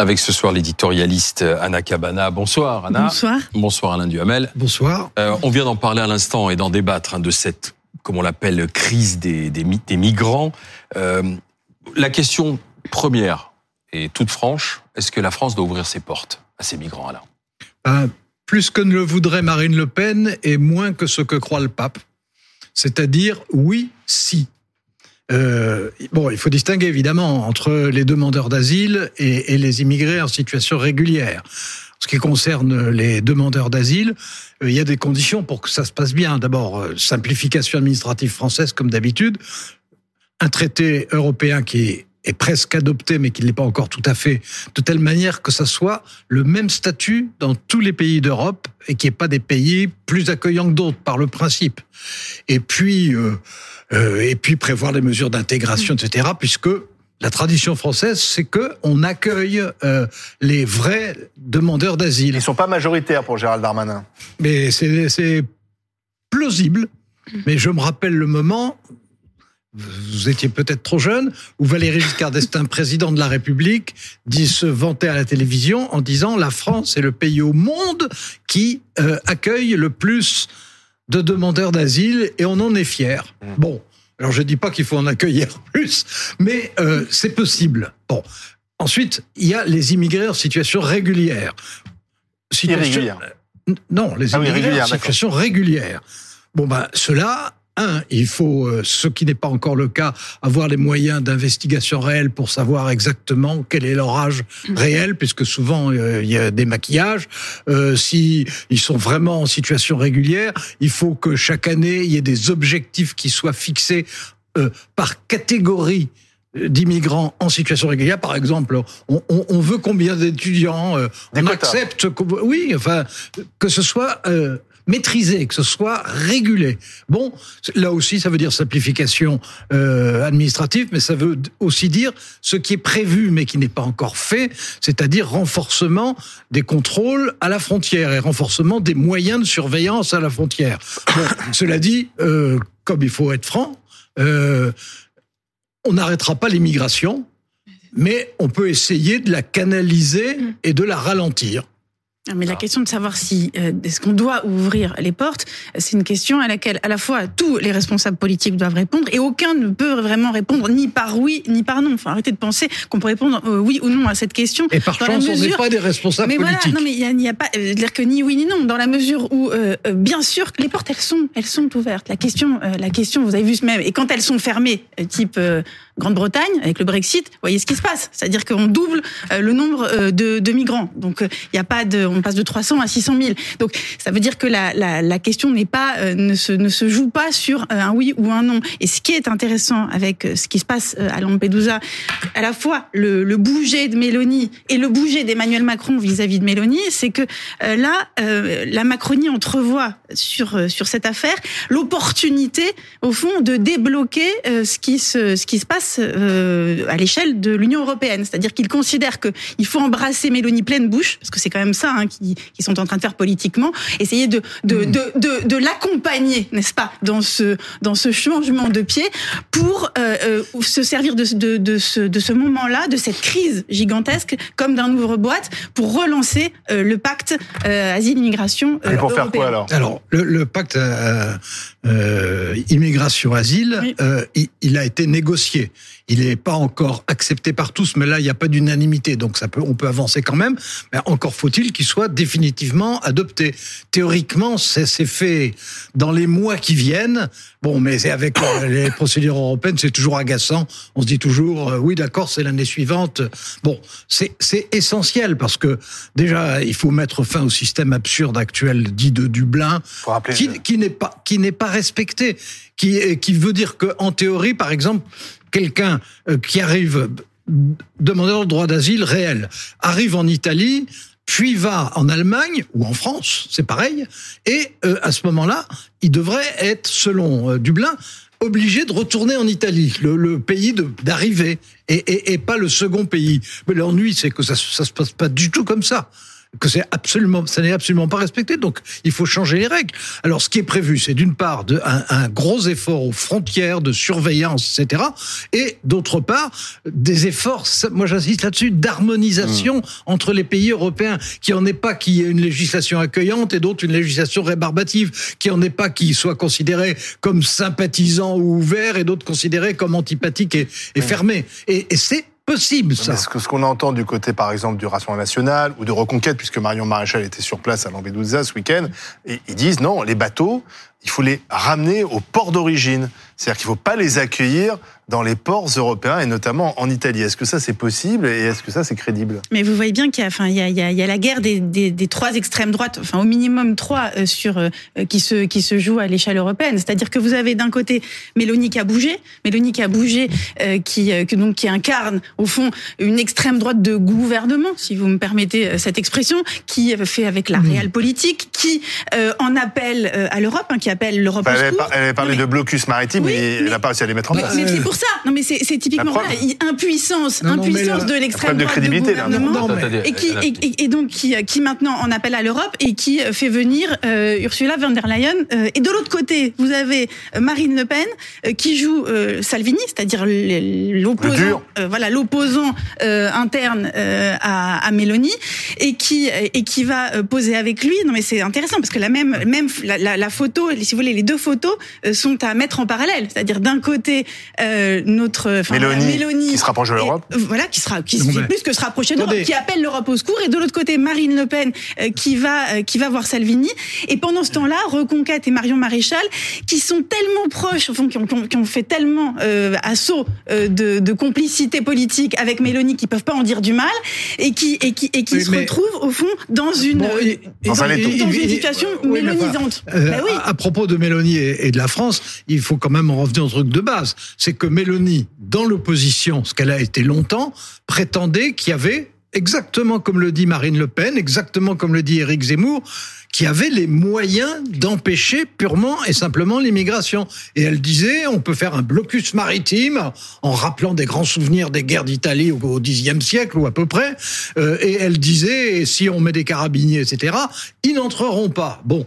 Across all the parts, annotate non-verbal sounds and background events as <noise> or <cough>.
Avec ce soir l'éditorialiste Anna Cabana. Bonsoir Anna. Bonsoir. Bonsoir Alain Duhamel. Bonsoir. Euh, on vient d'en parler à l'instant et d'en débattre hein, de cette, comme on l'appelle, crise des, des, des migrants. Euh, la question première et toute franche, est-ce que la France doit ouvrir ses portes à ces migrants, Alain? Euh, Plus que ne le voudrait Marine Le Pen et moins que ce que croit le pape. C'est-à-dire oui, si. Euh, bon, il faut distinguer évidemment entre les demandeurs d'asile et, les immigrés en situation régulière. En ce qui concerne les demandeurs d'asile, euh, il y a des conditions pour que ça se passe bien. D'abord, euh, simplification administrative française comme d'habitude, un traité européen qui est presque adopté, mais qui ne l'est pas encore tout à fait, de telle manière que ça soit le même statut dans tous les pays d'Europe et qu'il n'y ait pas des pays plus accueillants que d'autres par le principe. Et puis, euh, euh, et puis prévoir les mesures d'intégration, etc., puisque la tradition française, c'est que on accueille euh, les vrais demandeurs d'asile. Ils sont pas majoritaires pour Gérald Darmanin. Mais c'est plausible. Mais je me rappelle le moment vous étiez peut-être trop jeune, où Valéry Giscard d'Estaing, <laughs> président de la République, dit se vanter à la télévision en disant la France est le pays au monde qui euh, accueille le plus de demandeurs d'asile et on en est fier. Mmh. Bon, alors je dis pas qu'il faut en accueillir <laughs> plus, mais euh, c'est possible. Bon, ensuite il y a les immigrés en situation régulière. Situation... Irrégulière. Non, les immigrés ah oui, en situation régulière. Bon ben cela un, il faut, euh, ce qui n'est pas encore le cas, avoir les moyens d'investigation réelle pour savoir exactement quel est leur âge réel, puisque souvent euh, il y a des maquillages. Euh, si ils sont vraiment en situation régulière, il faut que chaque année il y ait des objectifs qui soient fixés euh, par catégorie d'immigrants en situation régulière, par exemple, on, on, on veut combien d'étudiants euh, On accepte, oui, enfin, que ce soit euh, maîtrisé, que ce soit régulé. Bon, là aussi, ça veut dire simplification euh, administrative, mais ça veut aussi dire ce qui est prévu, mais qui n'est pas encore fait, c'est-à-dire renforcement des contrôles à la frontière et renforcement des moyens de surveillance à la frontière. Bon, <coughs> cela dit, euh, comme il faut être franc, euh, on n'arrêtera pas l'immigration, mais on peut essayer de la canaliser et de la ralentir. Mais la question de savoir si euh, est-ce qu'on doit ouvrir les portes, c'est une question à laquelle à la fois tous les responsables politiques doivent répondre et aucun ne peut vraiment répondre ni par oui ni par non. Enfin, arrêtez de penser qu'on peut répondre euh, oui ou non à cette question. Et par chance, mesure... on n'est pas des responsables mais politiques. Voilà, non, mais il n'y a, a, pas euh, dire que ni oui ni non dans la mesure où euh, bien sûr les portes elles sont elles sont ouvertes. La question euh, la question vous avez vu même et quand elles sont fermées type Grande-Bretagne avec le Brexit, vous voyez ce qui se passe, c'est-à-dire qu'on double le nombre de, de migrants. Donc il n'y a pas de on passe de 300 à 600 000. Donc ça veut dire que la, la, question n'est pas euh, ne se ne se joue pas sur un oui ou un non. Et ce qui est intéressant avec ce qui se passe à Lampedusa, à la fois le, le bouger de Mélanie et le bouger d'Emmanuel Macron vis-à-vis -vis de Mélanie, c'est que euh, là euh, la Macronie entrevoit sur sur cette affaire l'opportunité au fond de débloquer ce qui se ce qui se passe à l'échelle de l'Union européenne, c'est-à-dire qu'il considère que il faut embrasser Mélanie pleine bouche parce que c'est quand même ça hein, qui, qui, sont en train de faire politiquement, essayer de de, mmh. de, de, de l'accompagner, n'est-ce pas, dans ce dans ce changement de pied pour euh, euh, se servir de, de, de ce de ce moment-là, de cette crise gigantesque, comme d'un ouvre-boîte pour relancer euh, le pacte euh, asile-immigration. Et pour européen. faire quoi alors? Alors le, le pacte immigration-asile, oui. il, il a été négocié. Il n'est pas encore accepté par tous, mais là, il n'y a pas d'unanimité, donc ça peut, on peut avancer quand même. Mais encore faut-il qu'il soit définitivement adopté. Théoriquement, c'est fait dans les mois qui viennent. Bon, mais avec <coughs> les procédures européennes, c'est toujours agaçant. On se dit toujours, oui, d'accord, c'est l'année suivante. Bon, c'est essentiel parce que déjà, il faut mettre fin au système absurde actuel dit de Dublin, qui, qui n'est pas qui n'est pas respecté, qui qui veut dire que en théorie, par exemple quelqu'un qui arrive demandeur de droit d'asile réel arrive en Italie puis va en Allemagne ou en France, c'est pareil, et euh, à ce moment-là, il devrait être, selon euh, Dublin, obligé de retourner en Italie, le, le pays d'arrivée, et, et, et, pas le second pays. Mais l'ennui, c'est que ça, ça se passe pas du tout comme ça. Que c'est absolument, ça n'est absolument pas respecté. Donc, il faut changer les règles. Alors, ce qui est prévu, c'est d'une part de, un, un, gros effort aux frontières de surveillance, etc. Et d'autre part, des efforts, moi j'insiste là-dessus, d'harmonisation mmh. entre les pays européens, qui en est pas qu'il y ait une législation accueillante et d'autres une législation rébarbative, qui en est pas qui soit considéré comme sympathisant ou ouvert et d'autres considérés comme antipathique et, et mmh. fermé. Et, et c'est possible, ça. Ce qu'on entend du côté, par exemple, du Rassemblement national ou de Reconquête, puisque Marion Maréchal était sur place à Lampedusa ce week-end, ils disent non, les bateaux, il faut les ramener au port d'origine. C'est-à-dire qu'il ne faut pas les accueillir dans les ports européens et notamment en Italie. Est-ce que ça c'est possible et est-ce que ça c'est crédible? Mais vous voyez bien qu'il y a, enfin, il y a, il y a, la guerre des, des, des, trois extrêmes droites, enfin au minimum trois euh, sur euh, qui se qui se jouent à l'échelle européenne. C'est-à-dire que vous avez d'un côté Mélanie qui a bougé, Mélanie qui a bougé, euh, qui donc qui incarne au fond une extrême droite de gouvernement, si vous me permettez cette expression, qui fait avec la réelle politique, qui en appelle à l'Europe, hein, qui appelle l'Europe. Bah, elle, elle, avait parlé de blocus maritime, oui, mais, elle n'a pas réussi à les mettre en place. Mais ça. Non, mais c'est typiquement voilà, impuissance, non, impuissance de l'extrême droite de du gouvernement, et qui et, et, donc qui, qui maintenant en appelle à l'Europe et qui fait venir euh, Ursula von der Leyen. Euh, et de l'autre côté, vous avez euh, Marine Le Pen euh, qui joue euh, Salvini, c'est-à-dire l'opposant, voilà l'opposant interne à, à Mélanie, et qui et qui va poser avec lui. Non, mais c'est intéressant parce que la même même la, la, la, photo, si vous voulez, les deux photos sont à mettre en parallèle, c'est-à-dire d'un côté euh, notre enfin, Mélanie, Mélanie, qui se rapproche de l'Europe, voilà, qui sera qui fait plus que se rapprocher de l'Europe, qui appelle l'Europe au secours, et de l'autre côté Marine Le Pen euh, qui va euh, qui va voir Salvini, et pendant ce temps-là, Reconquête et Marion Maréchal qui sont tellement proches, enfin, qui, ont, qui ont fait tellement euh, assaut euh, de, de, complicité politique avec Mélanie qui peuvent pas en dire du mal, et qui et qui et qui oui, se mais... retrouvent au fond dans une bon, et, dans, dans, une situation oui, mélonisante. Euh, bah oui. à, à, propos de Mélanie et, et, de la France, il faut quand même en revenir au truc de base, c'est que Mélanie, dans l'opposition, ce qu'elle a été longtemps, prétendait qu'il y avait exactement comme le dit Marine Le Pen, exactement comme le dit Éric Zemmour, qui avait les moyens d'empêcher purement et simplement l'immigration. Et elle disait, on peut faire un blocus maritime en rappelant des grands souvenirs des guerres d'Italie au Xe siècle ou à peu près. Euh, et elle disait, si on met des carabiniers, etc., ils n'entreront pas. Bon,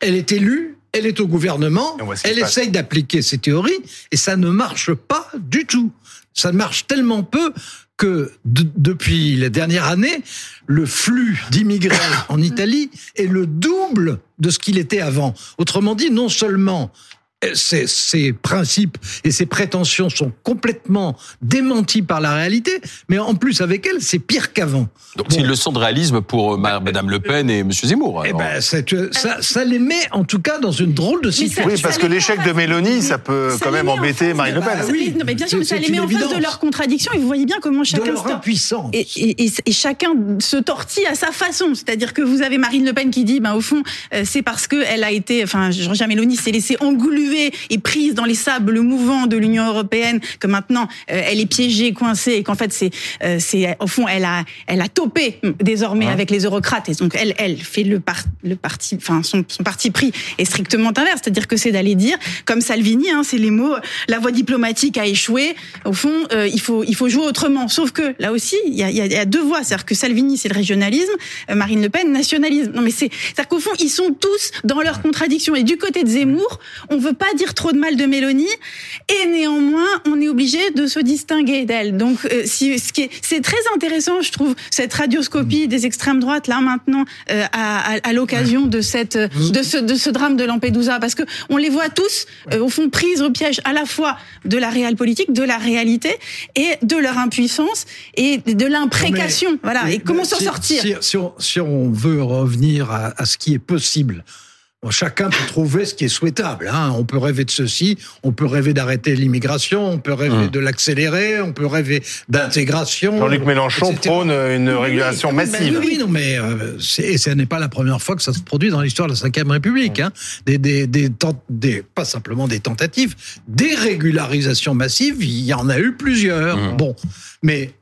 elle est élue, elle est au gouvernement, elle essaye d'appliquer ses théories, et ça ne marche pas du tout. Ça marche tellement peu que depuis la dernière année, le flux d'immigrés en Italie est le double de ce qu'il était avant. Autrement dit, non seulement ces, ces, principes et ces prétentions sont complètement démentis par la réalité, mais en plus avec elle, c'est pire qu'avant. Donc bon. c'est une leçon de réalisme pour euh, Madame Le Pen et Monsieur Zemmour. Eh ben, ça, ça, les met en tout cas dans une drôle de situation. Oui, parce que l'échec de Mélanie, ça peut ça quand même embêter Marine Le Pen. Bah, oui, non, mais bien sûr, ça les met en face de leur contradiction et vous voyez bien comment chacun de leur impuissance. Et, et, et, et, chacun se tortille à sa façon. C'est-à-dire que vous avez Marine Le Pen qui dit, ben au fond, euh, c'est parce que elle a été, enfin, Georgia Mélanie s'est laissée engluer et prise dans les sables mouvants de l'Union européenne que maintenant euh, elle est piégée, coincée et qu'en fait c'est euh, c'est au fond elle a elle a topé désormais ouais. avec les eurocrates. Et donc elle elle fait le par, le parti enfin son, son parti pris est strictement inverse, c'est-à-dire que c'est d'aller dire comme Salvini hein, c'est les mots la voie diplomatique a échoué, au fond euh, il faut il faut jouer autrement sauf que là aussi il y a, il y a deux voies, c'est-à-dire que Salvini c'est le régionalisme, euh, Marine Le Pen nationalisme. Non mais c'est c'est-à-dire qu'au fond ils sont tous dans leurs contradictions. Et du côté de Zemmour, on veut pas dire trop de mal de Mélanie, et néanmoins, on est obligé de se distinguer d'elle. Donc, euh, si, ce qui est, c'est très intéressant, je trouve, cette radioscopie des extrêmes droites là maintenant euh, à, à, à l'occasion de cette, de ce, de ce drame de Lampedusa, parce que on les voit tous euh, au fond prises au piège à la fois de la réelle politique, de la réalité et de leur impuissance et de l'imprécation. Voilà. Mais, et comment s'en si, sortir si, si, on, si, on, veut revenir à, à ce qui est possible Chacun peut trouver ce qui est souhaitable. Hein. On peut rêver de ceci, on peut rêver d'arrêter l'immigration, on peut rêver mmh. de l'accélérer, on peut rêver d'intégration. Jean-Luc Mélenchon etc. prône une oui, régulation oui, massive. Oui, non, mais euh, et ce n'est pas la première fois que ça se produit dans l'histoire de la Ve République. Hein. Des, des, des, des, pas simplement des tentatives, des régularisations massives, il y en a eu plusieurs. Mmh. Bon, mais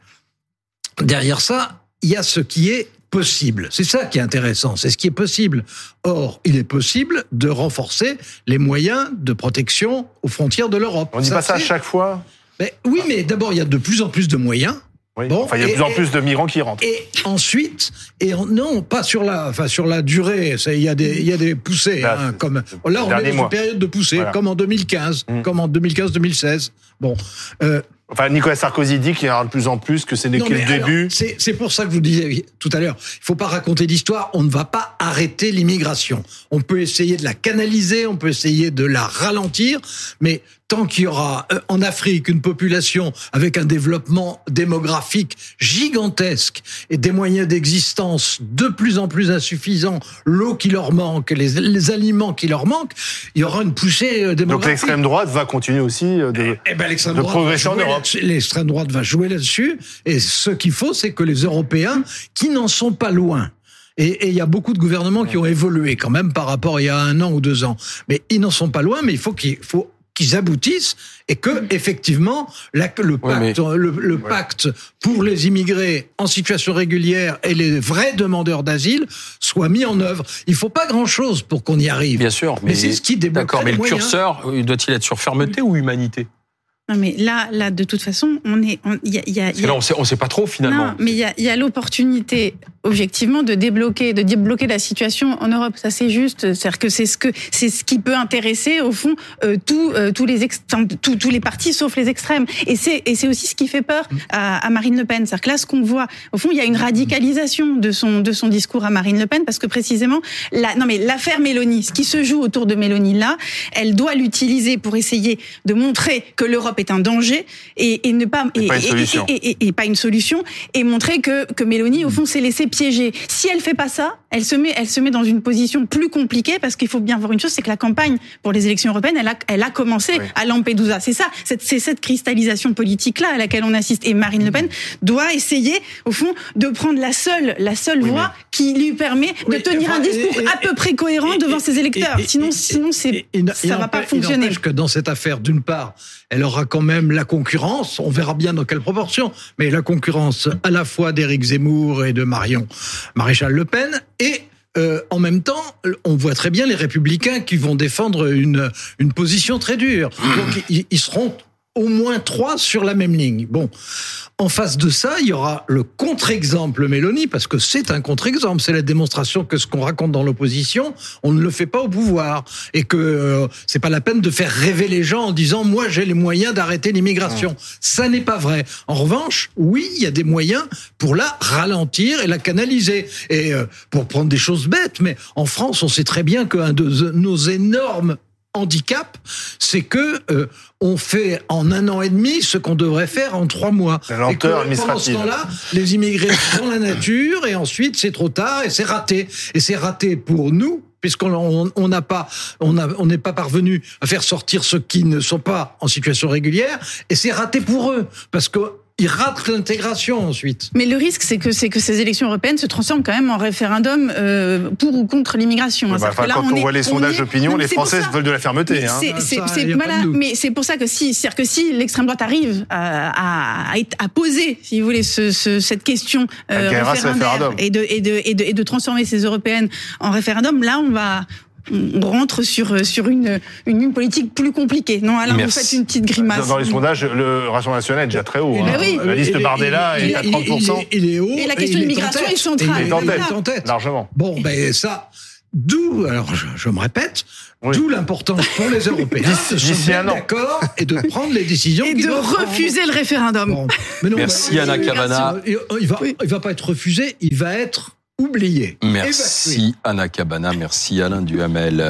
derrière ça, il y a ce qui est possible. C'est ça qui est intéressant, c'est ce qui est possible. Or, il est possible de renforcer les moyens de protection aux frontières de l'Europe. On ne dit pas ça à chaque fois mais, Oui, mais d'abord, il y a de plus en plus de moyens. bon, enfin, il y a de plus en plus de migrants qui rentrent. Et ensuite, et non, pas sur la, enfin sur la durée. Il y a des, il y a des poussées. hein, comme là, on est dans une période de poussée, comme en 2015, mmh. comme en 2015-2016. Bon. Euh, Enfin, Nicolas Sarkozy dit qu'il y aura de plus en plus, que c'est n'est que le début. C'est pour ça que je vous disais tout à l'heure, il faut pas raconter d'histoire, on ne va pas arrêter l'immigration. On peut essayer de la canaliser, on peut essayer de la ralentir, mais tant qu'il y aura euh, en Afrique une population avec un développement démographique gigantesque et des moyens d'existence de plus en plus insuffisants, l'eau qui leur manque, les, aliments qui leur manquent, il y aura une poussée euh, démographique. Donc l'extrême droite va continuer aussi euh, de, eh ben, de progresser en Europe. L'extrême droite va jouer là-dessus et ce qu'il faut, c'est que les Européens, qui n'en sont pas loin, et il y a beaucoup de gouvernements qui ont évolué quand même par rapport à il y a un an ou deux ans. Mais ils n'en sont pas loin, mais il faut qu'il faut qu'ils aboutissent et que effectivement le pacte, le, pacte pour les immigrés en situation régulière et les vrais demandeurs d'asile soit mis en œuvre. Il faut pas grand chose pour qu'on y arrive. Bien sûr, mais, c'est ce qui débloque. D'accord, mais le curseur euh, doit-il être sur fermeté ou humanité? Non, mais là, là, de toute façon, on est, il y a, y a, là, on sait, on sait pas trop finalement. Non, mais il y a, y a l'opportunité, objectivement, de débloquer, de débloquer la situation en Europe. Ça, c'est juste. C'est-à-dire que c'est ce que, c'est ce qui peut intéresser, au fond, euh, tous, euh, tous les, ex, tous, tous les partis, sauf les extrêmes. Et c'est, et c'est aussi ce qui fait peur à, à Marine Le Pen. C'est-à-dire que là, ce qu'on voit, au fond, il y a une radicalisation de son, de son discours à Marine Le Pen, parce que précisément, la, non mais l'affaire Mélanie, ce qui se joue autour de Mélanie là, elle doit l'utiliser pour essayer de montrer que l'Europe est un danger et, et ne pas et, pas une solution. Et, pas une solution et montrer que que Mélanie au fond s'est laissée piéger. Si elle fait pas ça, elle se met elle se met dans une position plus compliquée parce qu'il faut bien voir une chose, c'est que la campagne pour les élections européennes, elle a elle a commencé à Lampedusa. C'est ça, c'est cette cristallisation politique là à laquelle on assiste et Marine Le Pen doit essayer au fond de prendre la seule la seule voie qui lui permet de tenir un discours à peu près cohérent devant ses électeurs. sinon sinon c'est ça va pas fonctionner. que dans cette affaire d'une part, elle aura quand même la concurrence, on verra bien dans quelle proportion, mais la concurrence à la fois d'Éric Zemmour et de Marion Maréchal Le Pen, et euh, en même temps, on voit très bien les républicains qui vont défendre une, une position très dure. Donc ils seront au moins trois sur la même ligne. Bon, en face de ça, il y aura le contre-exemple Mélanie, parce que c'est un contre-exemple. C'est la démonstration que ce qu'on raconte dans l'opposition, on ne le fait pas au pouvoir. Et que euh, c'est pas la peine de faire rêver les gens en disant, moi, j'ai les moyens d'arrêter l'immigration. Ça n'est pas vrai. En revanche, oui, il y a des moyens pour la ralentir et la canaliser. Et euh, pour prendre des choses bêtes, mais en France, on sait très bien qu'un de nos énormes handicap, c'est que euh, on fait en un an et demi ce qu'on devrait faire en trois mois. La lenteur et Pendant ce temps-là, les immigrés sont dans la nature et ensuite c'est trop tard et c'est raté. Et c'est raté pour nous puisqu'on n'a pas, on on n'est pas parvenu à faire sortir ceux qui ne sont pas en situation régulière, et c'est raté pour eux, parce que ils ratent l'intégration ensuite. Mais le risque, c'est que, c'est que ces élections européennes se transforment quand même en référendum euh, pour ou contre l'immigration. Bah, quand on, voit les sondages d'opinion, les Français veulent de la fermeté. Hein. C'est, voilà, mais c'est pour ça que si, c'est-à-dire que si l'extrême droite arrive à, à, à, poser, si vous voulez, ce, ce, cette question euh, référendaire et de, et, de, et, de, et de transformer ces européennes en référendum, là, on va, on rentre sur sur une, une, politique plus compliquée. Non, alors vous faites une petite grimace. Dans les sondages, le Rassemblement national est déjà très haut. Eh ben hein. La liste Bardella est à 30%. Il, est haut. Et la question de l'immigration est centrale. Il est en tête, largement. Bon, ben ça, d'où, alors je, me répète, D'où l'importance pour les Européens de se mettre d'accord et de prendre les décisions et de refuser le référendum. Merci Anna Cavana. Il va, il va pas être refusé, il va être oublié. Merci Anna Cabana, merci Alain Duhamel.